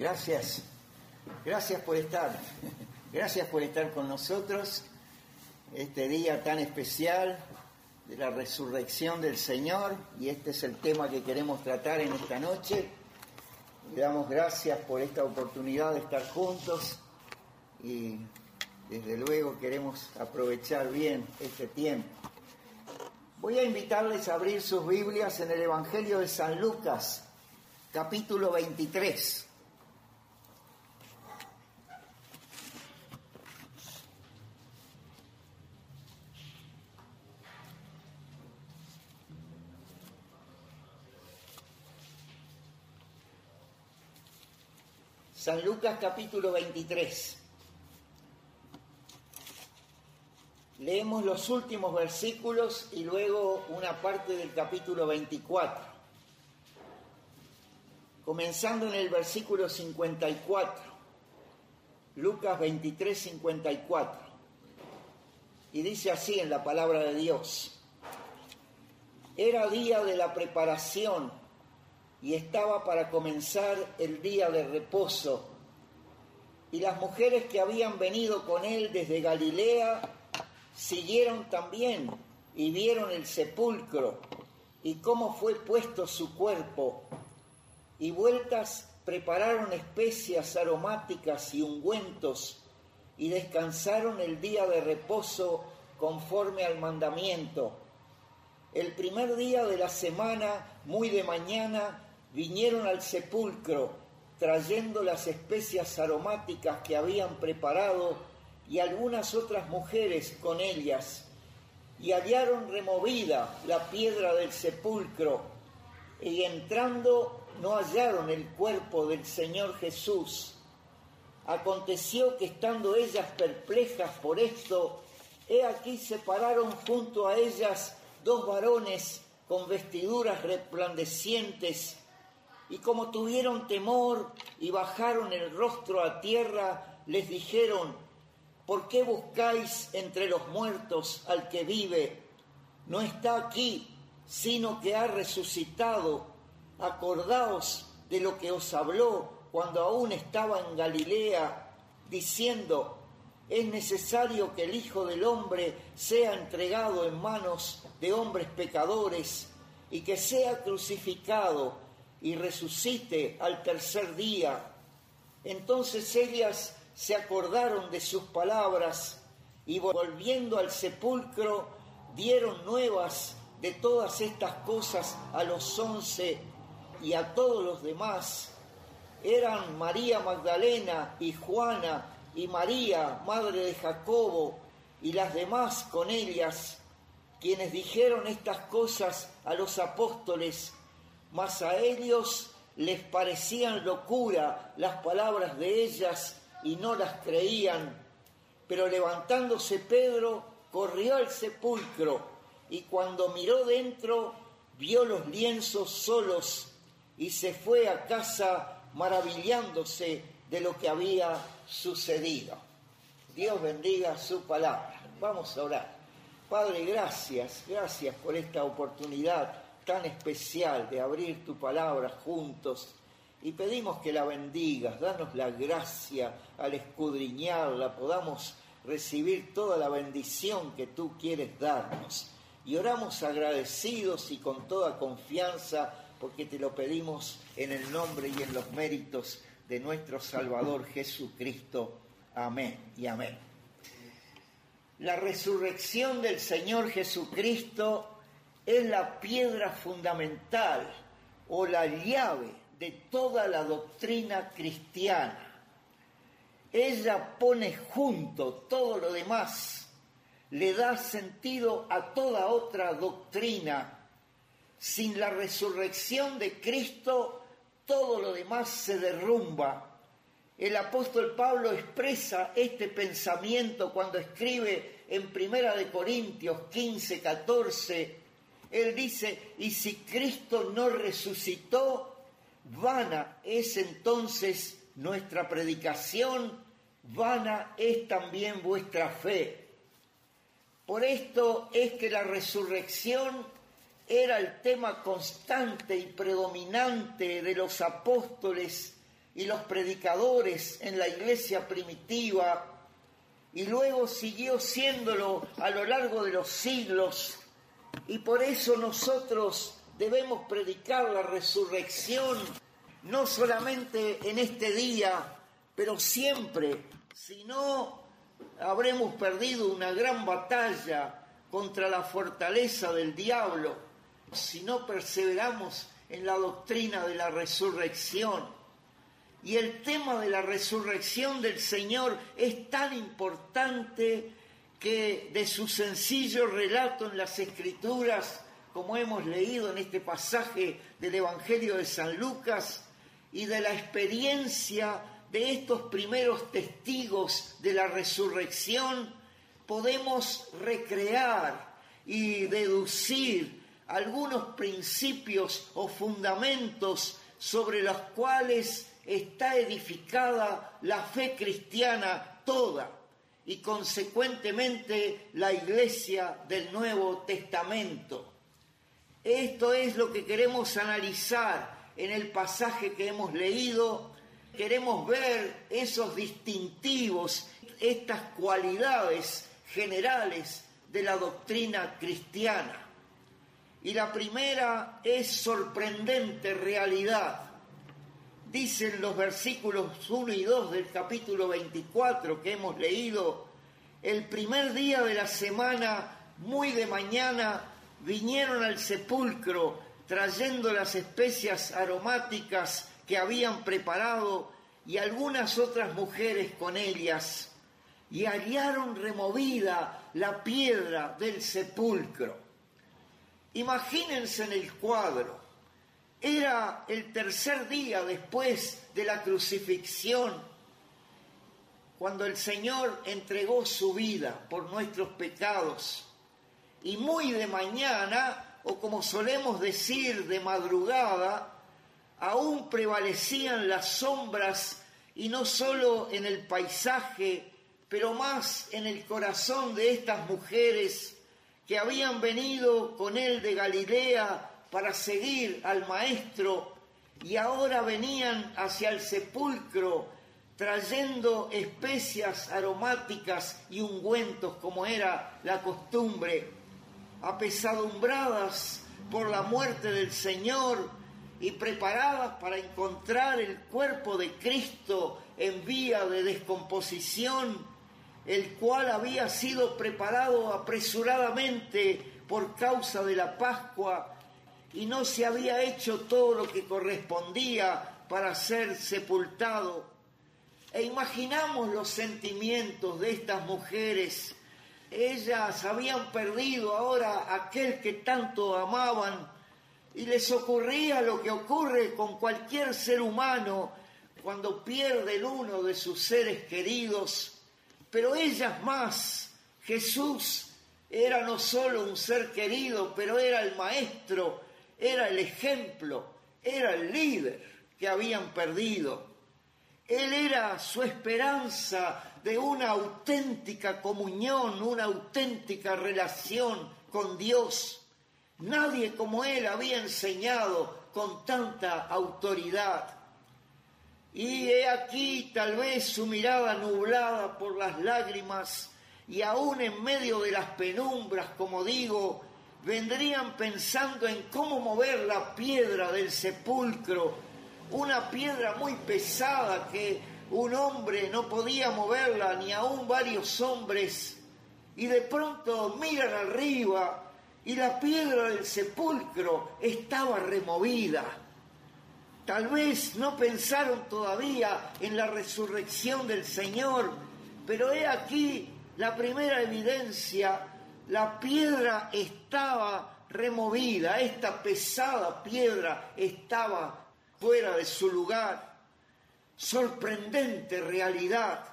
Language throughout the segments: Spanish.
Gracias, gracias por estar, gracias por estar con nosotros este día tan especial de la resurrección del Señor y este es el tema que queremos tratar en esta noche. Le damos gracias por esta oportunidad de estar juntos y desde luego queremos aprovechar bien este tiempo. Voy a invitarles a abrir sus Biblias en el Evangelio de San Lucas, capítulo 23. San Lucas capítulo 23. Leemos los últimos versículos y luego una parte del capítulo 24. Comenzando en el versículo 54. Lucas 23, 54. Y dice así en la palabra de Dios. Era día de la preparación y estaba para comenzar el día de reposo. Y las mujeres que habían venido con él desde Galilea siguieron también y vieron el sepulcro y cómo fue puesto su cuerpo. Y vueltas prepararon especias aromáticas y ungüentos y descansaron el día de reposo conforme al mandamiento. El primer día de la semana, muy de mañana, vinieron al sepulcro trayendo las especias aromáticas que habían preparado y algunas otras mujeres con ellas, y hallaron removida la piedra del sepulcro, y entrando no hallaron el cuerpo del Señor Jesús. Aconteció que estando ellas perplejas por esto, he aquí se pararon junto a ellas dos varones con vestiduras resplandecientes, y como tuvieron temor y bajaron el rostro a tierra, les dijeron, ¿por qué buscáis entre los muertos al que vive? No está aquí, sino que ha resucitado. Acordaos de lo que os habló cuando aún estaba en Galilea, diciendo, es necesario que el Hijo del Hombre sea entregado en manos de hombres pecadores y que sea crucificado y resucite al tercer día. Entonces ellas se acordaron de sus palabras y volviendo al sepulcro dieron nuevas de todas estas cosas a los once y a todos los demás. Eran María Magdalena y Juana y María, madre de Jacobo, y las demás con ellas, quienes dijeron estas cosas a los apóstoles mas a ellos les parecían locura las palabras de ellas y no las creían. Pero levantándose Pedro, corrió al sepulcro y cuando miró dentro, vio los lienzos solos y se fue a casa maravillándose de lo que había sucedido. Dios bendiga su palabra. Vamos a orar. Padre, gracias, gracias por esta oportunidad tan especial de abrir tu palabra juntos y pedimos que la bendigas, danos la gracia al escudriñarla, podamos recibir toda la bendición que tú quieres darnos. Y oramos agradecidos y con toda confianza porque te lo pedimos en el nombre y en los méritos de nuestro Salvador Jesucristo. Amén y amén. La resurrección del Señor Jesucristo es la piedra fundamental o la llave de toda la doctrina cristiana. Ella pone junto todo lo demás, le da sentido a toda otra doctrina. Sin la resurrección de Cristo, todo lo demás se derrumba. El apóstol Pablo expresa este pensamiento cuando escribe en Primera de Corintios 15, 14, él dice, y si Cristo no resucitó, vana es entonces nuestra predicación, vana es también vuestra fe. Por esto es que la resurrección era el tema constante y predominante de los apóstoles y los predicadores en la iglesia primitiva y luego siguió siéndolo a lo largo de los siglos y por eso nosotros debemos predicar la resurrección no solamente en este día, pero siempre, si no habremos perdido una gran batalla contra la fortaleza del diablo, si no perseveramos en la doctrina de la resurrección. Y el tema de la resurrección del Señor es tan importante que de su sencillo relato en las Escrituras, como hemos leído en este pasaje del Evangelio de San Lucas, y de la experiencia de estos primeros testigos de la resurrección, podemos recrear y deducir algunos principios o fundamentos sobre los cuales está edificada la fe cristiana toda y consecuentemente la iglesia del Nuevo Testamento. Esto es lo que queremos analizar en el pasaje que hemos leído. Queremos ver esos distintivos, estas cualidades generales de la doctrina cristiana. Y la primera es sorprendente realidad dicen los versículos 1 y 2 del capítulo 24 que hemos leído, el primer día de la semana, muy de mañana, vinieron al sepulcro trayendo las especias aromáticas que habían preparado y algunas otras mujeres con ellas, y hallaron removida la piedra del sepulcro. Imagínense en el cuadro, era el tercer día después de la crucifixión, cuando el Señor entregó su vida por nuestros pecados. Y muy de mañana, o como solemos decir de madrugada, aún prevalecían las sombras y no solo en el paisaje, pero más en el corazón de estas mujeres que habían venido con él de Galilea para seguir al Maestro y ahora venían hacia el sepulcro trayendo especias aromáticas y ungüentos como era la costumbre, apesadumbradas por la muerte del Señor y preparadas para encontrar el cuerpo de Cristo en vía de descomposición, el cual había sido preparado apresuradamente por causa de la Pascua y no se había hecho todo lo que correspondía para ser sepultado. E imaginamos los sentimientos de estas mujeres. Ellas habían perdido ahora aquel que tanto amaban y les ocurría lo que ocurre con cualquier ser humano cuando pierde el uno de sus seres queridos. Pero ellas más, Jesús era no solo un ser querido, pero era el maestro era el ejemplo, era el líder que habían perdido. Él era su esperanza de una auténtica comunión, una auténtica relación con Dios. Nadie como él había enseñado con tanta autoridad. Y he aquí tal vez su mirada nublada por las lágrimas y aún en medio de las penumbras, como digo, vendrían pensando en cómo mover la piedra del sepulcro, una piedra muy pesada que un hombre no podía moverla, ni aún varios hombres, y de pronto miran arriba y la piedra del sepulcro estaba removida. Tal vez no pensaron todavía en la resurrección del Señor, pero he aquí la primera evidencia la piedra estaba removida, esta pesada piedra estaba fuera de su lugar. Sorprendente realidad.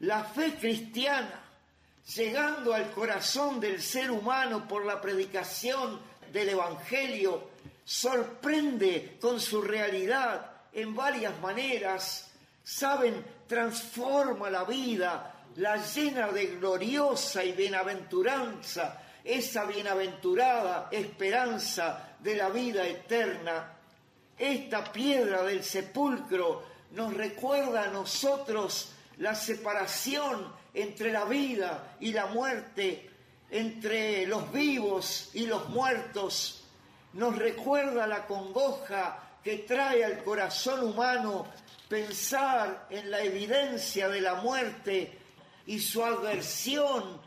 La fe cristiana, llegando al corazón del ser humano por la predicación del Evangelio, sorprende con su realidad en varias maneras. Saben, transforma la vida, la llena de gloriosa y bienaventuranza, esa bienaventurada esperanza de la vida eterna. Esta piedra del sepulcro nos recuerda a nosotros la separación entre la vida y la muerte, entre los vivos y los muertos. Nos recuerda la congoja que trae al corazón humano pensar en la evidencia de la muerte y su aversión,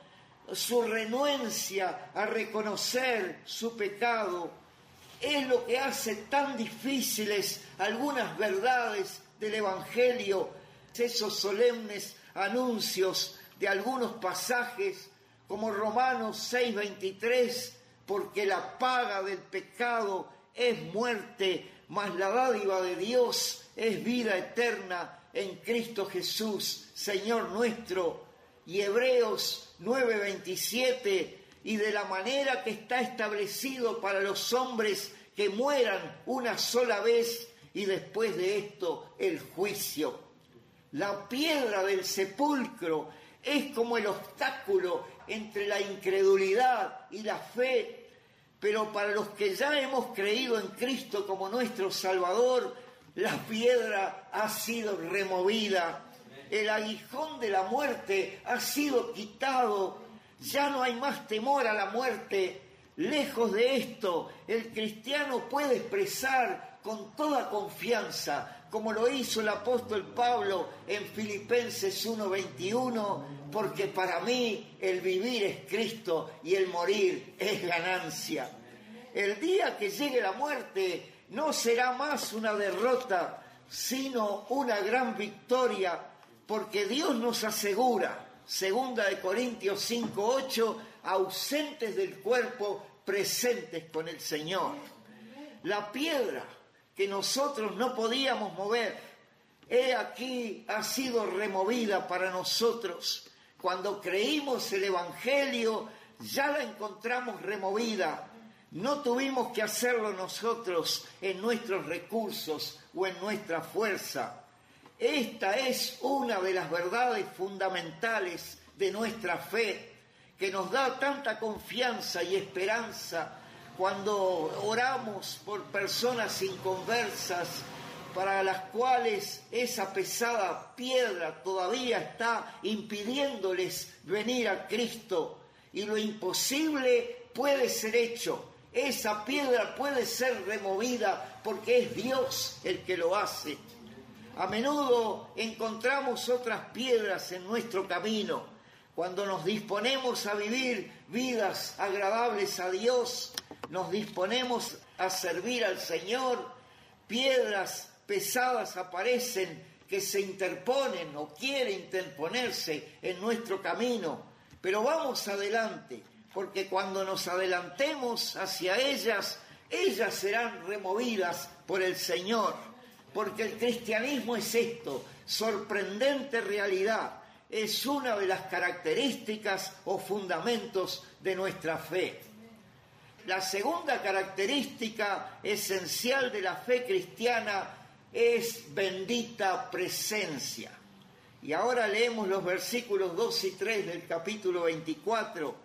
su renuencia a reconocer su pecado. Es lo que hace tan difíciles algunas verdades del Evangelio, esos solemnes anuncios de algunos pasajes como Romanos 6:23, porque la paga del pecado es muerte, mas la dádiva de Dios es vida eterna en Cristo Jesús, Señor nuestro. Y Hebreos 9:27, y de la manera que está establecido para los hombres que mueran una sola vez y después de esto el juicio. La piedra del sepulcro es como el obstáculo entre la incredulidad y la fe, pero para los que ya hemos creído en Cristo como nuestro Salvador, la piedra ha sido removida, el aguijón de la muerte ha sido quitado, ya no hay más temor a la muerte. Lejos de esto, el cristiano puede expresar con toda confianza como lo hizo el apóstol Pablo en Filipenses 1:21, porque para mí el vivir es Cristo y el morir es ganancia. El día que llegue la muerte no será más una derrota, sino una gran victoria, porque Dios nos asegura, segunda de Corintios 5:8, ausentes del cuerpo, presentes con el Señor. La piedra que nosotros no podíamos mover, he aquí ha sido removida para nosotros. Cuando creímos el Evangelio, ya la encontramos removida. No tuvimos que hacerlo nosotros en nuestros recursos o en nuestra fuerza. Esta es una de las verdades fundamentales de nuestra fe, que nos da tanta confianza y esperanza cuando oramos por personas inconversas para las cuales esa pesada piedra todavía está impidiéndoles venir a Cristo y lo imposible puede ser hecho. Esa piedra puede ser removida porque es Dios el que lo hace. A menudo encontramos otras piedras en nuestro camino. Cuando nos disponemos a vivir vidas agradables a Dios, nos disponemos a servir al Señor, piedras pesadas aparecen que se interponen o quieren interponerse en nuestro camino, pero vamos adelante, porque cuando nos adelantemos hacia ellas, ellas serán removidas por el Señor, porque el cristianismo es esto, sorprendente realidad, es una de las características o fundamentos de nuestra fe. La segunda característica esencial de la fe cristiana es bendita presencia. Y ahora leemos los versículos 2 y 3 del capítulo 24.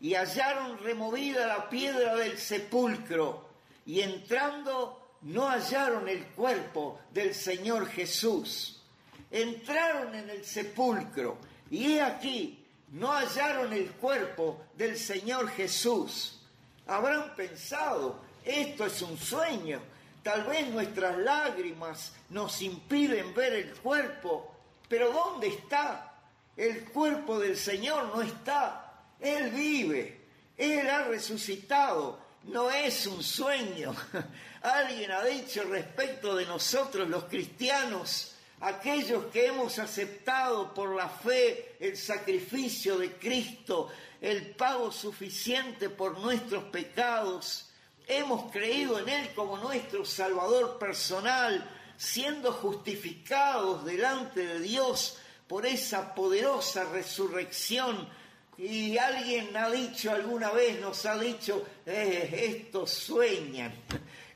Y hallaron removida la piedra del sepulcro, y entrando no hallaron el cuerpo del Señor Jesús. Entraron en el sepulcro, y he aquí, no hallaron el cuerpo del Señor Jesús. Habrán pensado, esto es un sueño, tal vez nuestras lágrimas nos impiden ver el cuerpo, pero ¿dónde está? El cuerpo del Señor no está, Él vive, Él ha resucitado, no es un sueño. Alguien ha dicho respecto de nosotros los cristianos, aquellos que hemos aceptado por la fe el sacrificio de Cristo, el pago suficiente por nuestros pecados, hemos creído en Él como nuestro Salvador personal, siendo justificados delante de Dios por esa poderosa resurrección. Y alguien ha dicho alguna vez, nos ha dicho, eh, estos sueñan.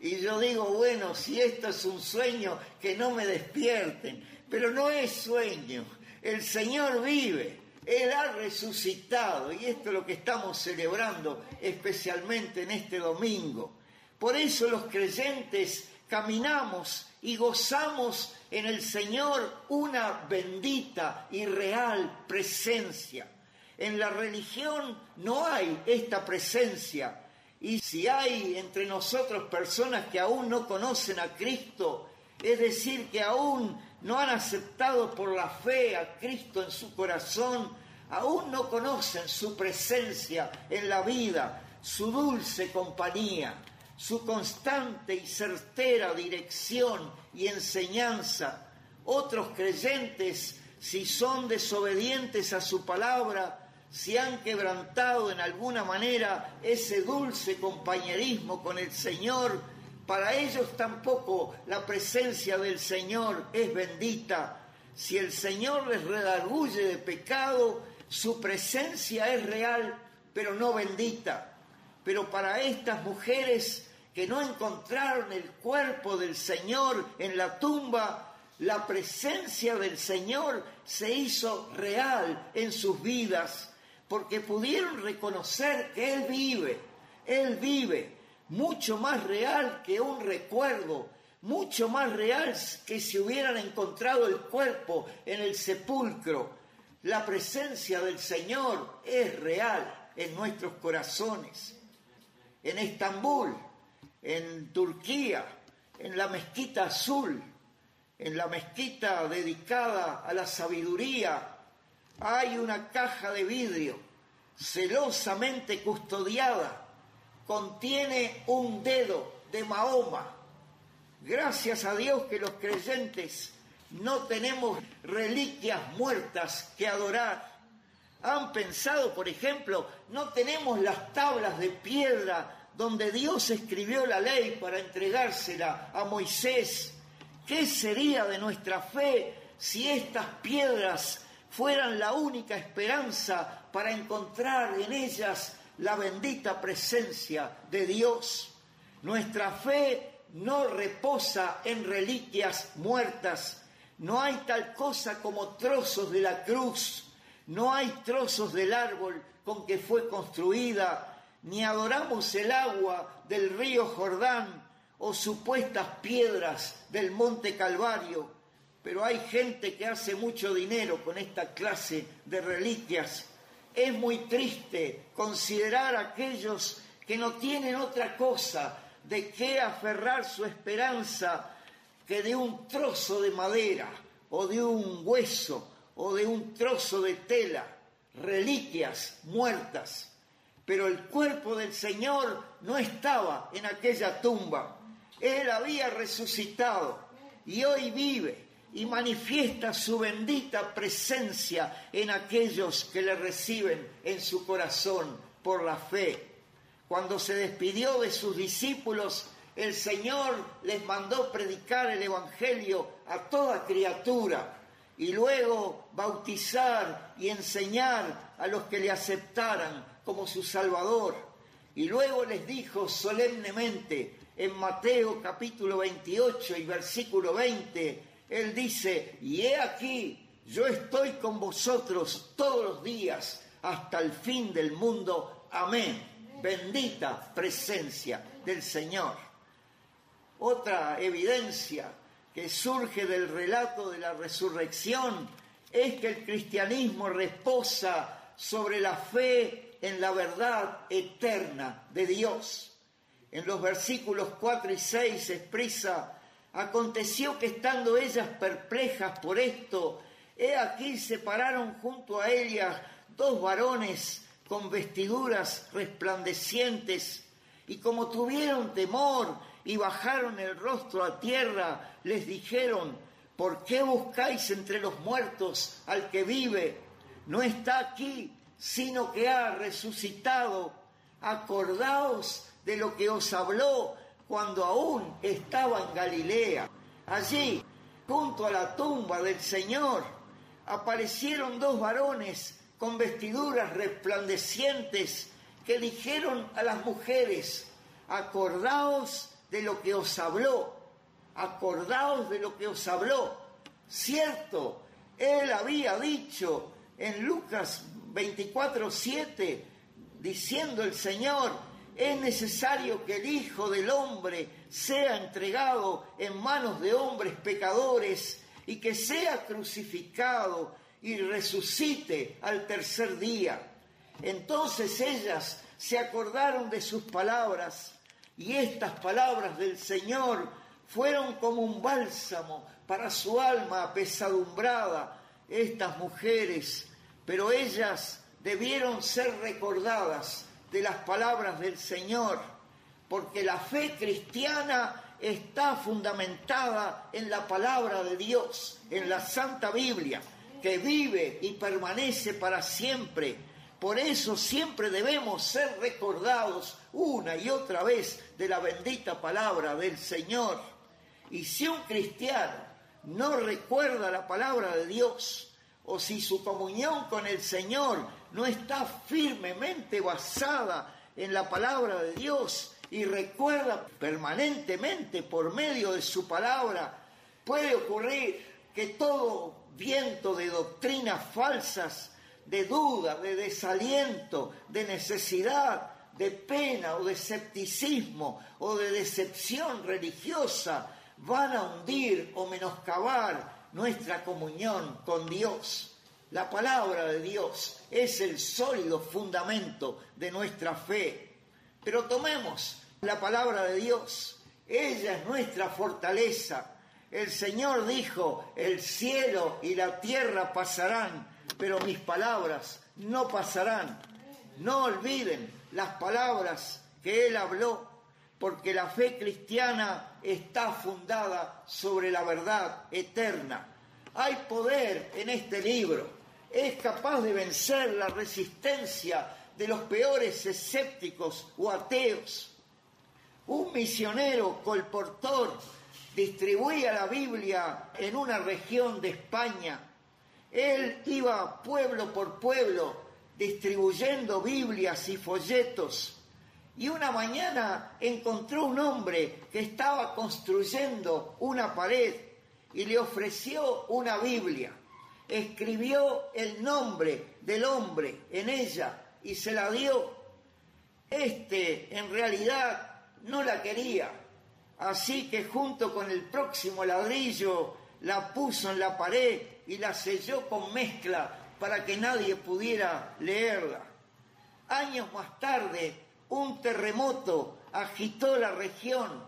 Y yo digo, bueno, si esto es un sueño, que no me despierten. Pero no es sueño. El Señor vive. Él ha resucitado. Y esto es lo que estamos celebrando especialmente en este domingo. Por eso los creyentes caminamos y gozamos en el Señor una bendita y real presencia. En la religión no hay esta presencia. Y si hay entre nosotros personas que aún no conocen a Cristo, es decir, que aún no han aceptado por la fe a Cristo en su corazón, aún no conocen su presencia en la vida, su dulce compañía, su constante y certera dirección y enseñanza. Otros creyentes, si son desobedientes a su palabra, si han quebrantado en alguna manera ese dulce compañerismo con el Señor, para ellos tampoco la presencia del Señor es bendita. Si el Señor les redarguye de pecado, su presencia es real, pero no bendita. Pero para estas mujeres que no encontraron el cuerpo del Señor en la tumba, la presencia del Señor se hizo real en sus vidas, porque pudieron reconocer que Él vive, Él vive mucho más real que un recuerdo, mucho más real que si hubieran encontrado el cuerpo en el sepulcro. La presencia del Señor es real en nuestros corazones. En Estambul, en Turquía, en la mezquita azul, en la mezquita dedicada a la sabiduría, hay una caja de vidrio celosamente custodiada contiene un dedo de Mahoma. Gracias a Dios que los creyentes no tenemos reliquias muertas que adorar. Han pensado, por ejemplo, no tenemos las tablas de piedra donde Dios escribió la ley para entregársela a Moisés. ¿Qué sería de nuestra fe si estas piedras fueran la única esperanza para encontrar en ellas la bendita presencia de Dios. Nuestra fe no reposa en reliquias muertas. No hay tal cosa como trozos de la cruz. No hay trozos del árbol con que fue construida. Ni adoramos el agua del río Jordán o supuestas piedras del monte Calvario. Pero hay gente que hace mucho dinero con esta clase de reliquias es muy triste considerar a aquellos que no tienen otra cosa de qué aferrar su esperanza que de un trozo de madera o de un hueso o de un trozo de tela, reliquias muertas. Pero el cuerpo del Señor no estaba en aquella tumba. Él había resucitado y hoy vive y manifiesta su bendita presencia en aquellos que le reciben en su corazón por la fe. Cuando se despidió de sus discípulos, el Señor les mandó predicar el Evangelio a toda criatura y luego bautizar y enseñar a los que le aceptaran como su Salvador. Y luego les dijo solemnemente en Mateo capítulo 28 y versículo 20, él dice, y he aquí, yo estoy con vosotros todos los días hasta el fin del mundo. Amén. Bendita presencia del Señor. Otra evidencia que surge del relato de la resurrección es que el cristianismo reposa sobre la fe en la verdad eterna de Dios. En los versículos 4 y 6 expresa Aconteció que estando ellas perplejas por esto, he aquí se pararon junto a ellas dos varones con vestiduras resplandecientes, y como tuvieron temor y bajaron el rostro a tierra, les dijeron, ¿por qué buscáis entre los muertos al que vive? No está aquí, sino que ha resucitado. Acordaos de lo que os habló cuando aún estaba en Galilea. Allí, junto a la tumba del Señor, aparecieron dos varones con vestiduras resplandecientes que dijeron a las mujeres, acordaos de lo que os habló, acordaos de lo que os habló. Cierto, él había dicho en Lucas 24, 7, diciendo el Señor, es necesario que el Hijo del Hombre sea entregado en manos de hombres pecadores y que sea crucificado y resucite al tercer día. Entonces ellas se acordaron de sus palabras y estas palabras del Señor fueron como un bálsamo para su alma apesadumbrada, estas mujeres, pero ellas debieron ser recordadas de las palabras del Señor, porque la fe cristiana está fundamentada en la palabra de Dios, en la Santa Biblia, que vive y permanece para siempre. Por eso siempre debemos ser recordados una y otra vez de la bendita palabra del Señor. Y si un cristiano no recuerda la palabra de Dios, o si su comunión con el Señor no está firmemente basada en la palabra de Dios y recuerda permanentemente por medio de su palabra, puede ocurrir que todo viento de doctrinas falsas, de duda, de desaliento, de necesidad, de pena o de escepticismo o de decepción religiosa van a hundir o menoscabar nuestra comunión con Dios. La palabra de Dios es el sólido fundamento de nuestra fe. Pero tomemos la palabra de Dios. Ella es nuestra fortaleza. El Señor dijo, el cielo y la tierra pasarán, pero mis palabras no pasarán. No olviden las palabras que Él habló, porque la fe cristiana está fundada sobre la verdad eterna. Hay poder en este libro es capaz de vencer la resistencia de los peores escépticos o ateos. Un misionero colportor distribuía la Biblia en una región de España. Él iba pueblo por pueblo distribuyendo Biblias y folletos. Y una mañana encontró un hombre que estaba construyendo una pared y le ofreció una Biblia escribió el nombre del hombre en ella y se la dio. Este en realidad no la quería, así que junto con el próximo ladrillo la puso en la pared y la selló con mezcla para que nadie pudiera leerla. Años más tarde, un terremoto agitó la región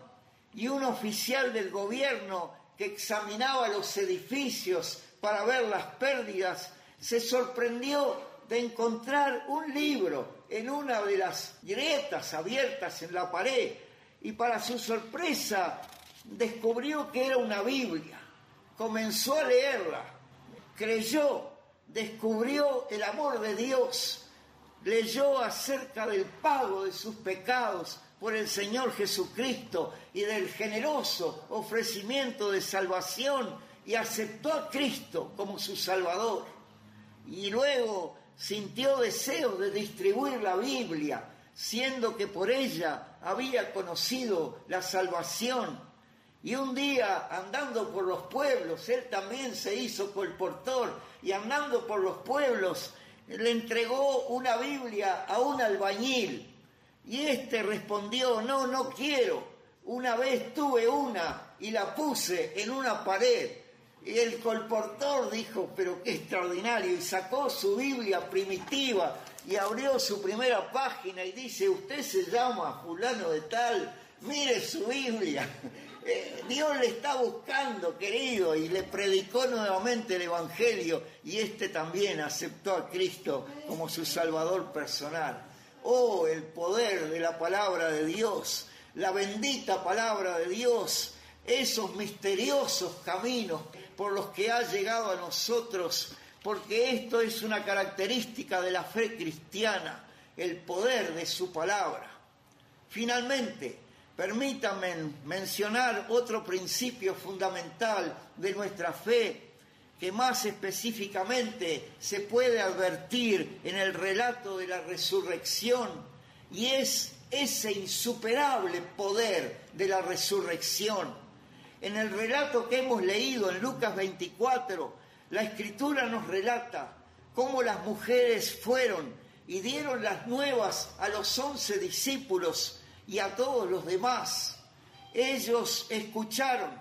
y un oficial del gobierno que examinaba los edificios para ver las pérdidas, se sorprendió de encontrar un libro en una de las grietas abiertas en la pared y para su sorpresa descubrió que era una Biblia. Comenzó a leerla, creyó, descubrió el amor de Dios, leyó acerca del pago de sus pecados por el Señor Jesucristo y del generoso ofrecimiento de salvación y aceptó a Cristo como su Salvador. Y luego sintió deseo de distribuir la Biblia, siendo que por ella había conocido la salvación. Y un día, andando por los pueblos, él también se hizo colportor, y andando por los pueblos, le entregó una Biblia a un albañil. Y éste respondió, no, no quiero. Una vez tuve una y la puse en una pared y el colportor dijo, pero qué extraordinario, y sacó su Biblia primitiva y abrió su primera página y dice, usted se llama fulano de tal, mire su Biblia. Eh, Dios le está buscando, querido, y le predicó nuevamente el Evangelio y este también aceptó a Cristo como su Salvador personal. Oh, el poder de la palabra de Dios, la bendita palabra de Dios, esos misteriosos caminos por los que ha llegado a nosotros, porque esto es una característica de la fe cristiana, el poder de su palabra. Finalmente, permítanme mencionar otro principio fundamental de nuestra fe, que más específicamente se puede advertir en el relato de la resurrección, y es ese insuperable poder de la resurrección. En el relato que hemos leído en Lucas 24, la escritura nos relata cómo las mujeres fueron y dieron las nuevas a los once discípulos y a todos los demás. Ellos escucharon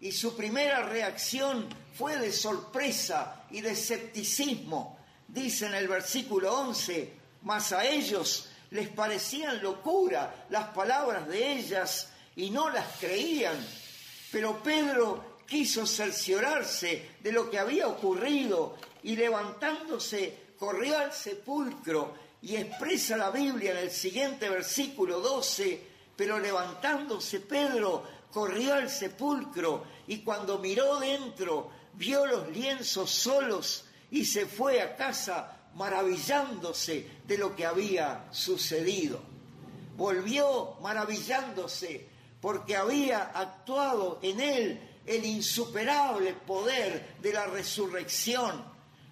y su primera reacción fue de sorpresa y de escepticismo. Dice en el versículo 11, mas a ellos les parecían locura las palabras de ellas y no las creían. Pero Pedro quiso cerciorarse de lo que había ocurrido y levantándose corrió al sepulcro y expresa la Biblia en el siguiente versículo 12, pero levantándose Pedro corrió al sepulcro y cuando miró dentro vio los lienzos solos y se fue a casa maravillándose de lo que había sucedido. Volvió maravillándose porque había actuado en él el insuperable poder de la resurrección.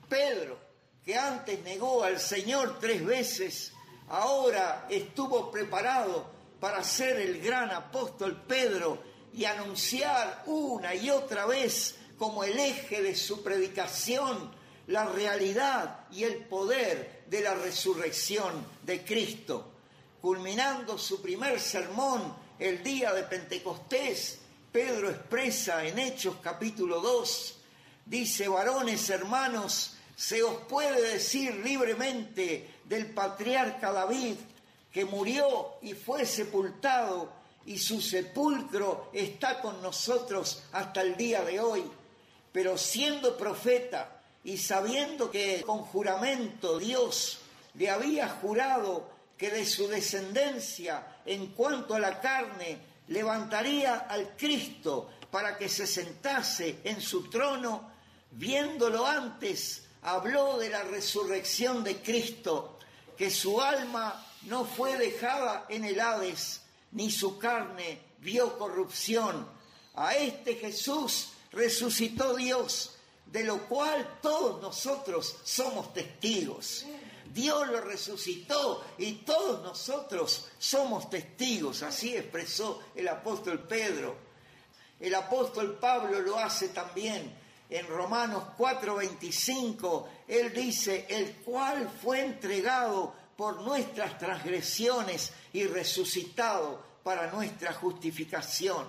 Pedro, que antes negó al Señor tres veces, ahora estuvo preparado para ser el gran apóstol Pedro y anunciar una y otra vez como el eje de su predicación la realidad y el poder de la resurrección de Cristo. Culminando su primer sermón el día de Pentecostés, Pedro expresa en Hechos capítulo 2, dice, varones hermanos, se os puede decir libremente del patriarca David, que murió y fue sepultado, y su sepulcro está con nosotros hasta el día de hoy. Pero siendo profeta, y sabiendo que con juramento Dios le había jurado que de su descendencia en cuanto a la carne levantaría al Cristo para que se sentase en su trono, viéndolo antes, habló de la resurrección de Cristo, que su alma no fue dejada en el Hades, ni su carne vio corrupción. A este Jesús resucitó Dios de lo cual todos nosotros somos testigos. Dios lo resucitó y todos nosotros somos testigos, así expresó el apóstol Pedro. El apóstol Pablo lo hace también en Romanos 4:25. Él dice, el cual fue entregado por nuestras transgresiones y resucitado para nuestra justificación.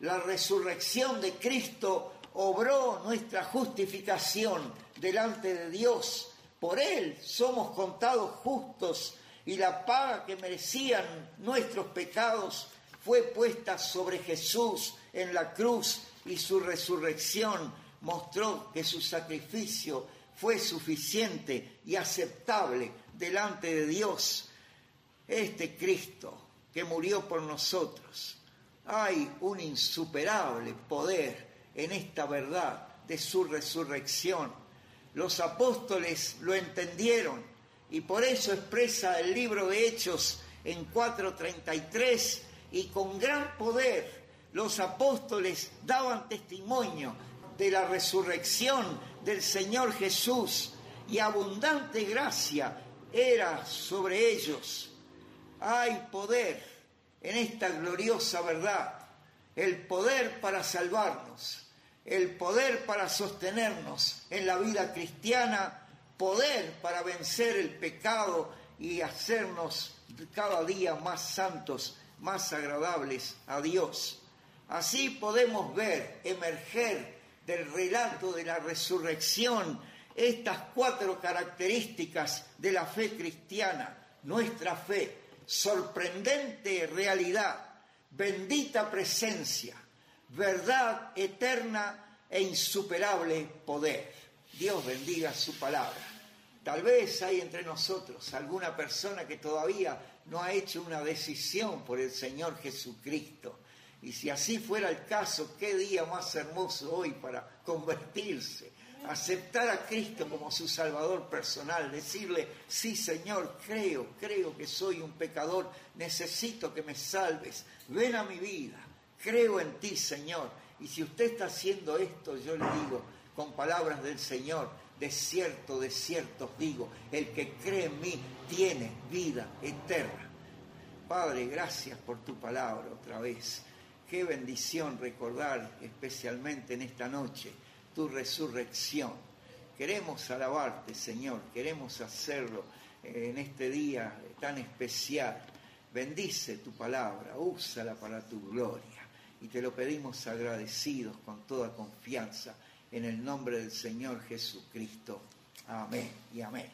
La resurrección de Cristo obró nuestra justificación delante de Dios. Por Él somos contados justos y la paga que merecían nuestros pecados fue puesta sobre Jesús en la cruz y su resurrección mostró que su sacrificio fue suficiente y aceptable delante de Dios. Este Cristo que murió por nosotros, hay un insuperable poder en esta verdad de su resurrección. Los apóstoles lo entendieron y por eso expresa el libro de Hechos en 4.33 y con gran poder los apóstoles daban testimonio de la resurrección del Señor Jesús y abundante gracia era sobre ellos. Hay poder en esta gloriosa verdad, el poder para salvarnos, el poder para sostenernos en la vida cristiana, poder para vencer el pecado y hacernos cada día más santos, más agradables a Dios. Así podemos ver emerger del relato de la resurrección estas cuatro características de la fe cristiana. Nuestra fe, sorprendente realidad, bendita presencia, verdad eterna e insuperable poder. Dios bendiga su palabra. Tal vez hay entre nosotros alguna persona que todavía no ha hecho una decisión por el Señor Jesucristo. Y si así fuera el caso, qué día más hermoso hoy para convertirse, aceptar a Cristo como su Salvador personal, decirle, sí Señor, creo, creo que soy un pecador, necesito que me salves, ven a mi vida, creo en ti, Señor. Y si usted está haciendo esto, yo le digo, con palabras del Señor, de cierto, de cierto os digo, el que cree en mí tiene vida eterna. Padre, gracias por tu palabra otra vez. Qué bendición recordar especialmente en esta noche tu resurrección. Queremos alabarte, Señor, queremos hacerlo en este día tan especial. Bendice tu palabra, úsala para tu gloria. Y te lo pedimos agradecidos con toda confianza en el nombre del Señor Jesucristo. Amén y amén.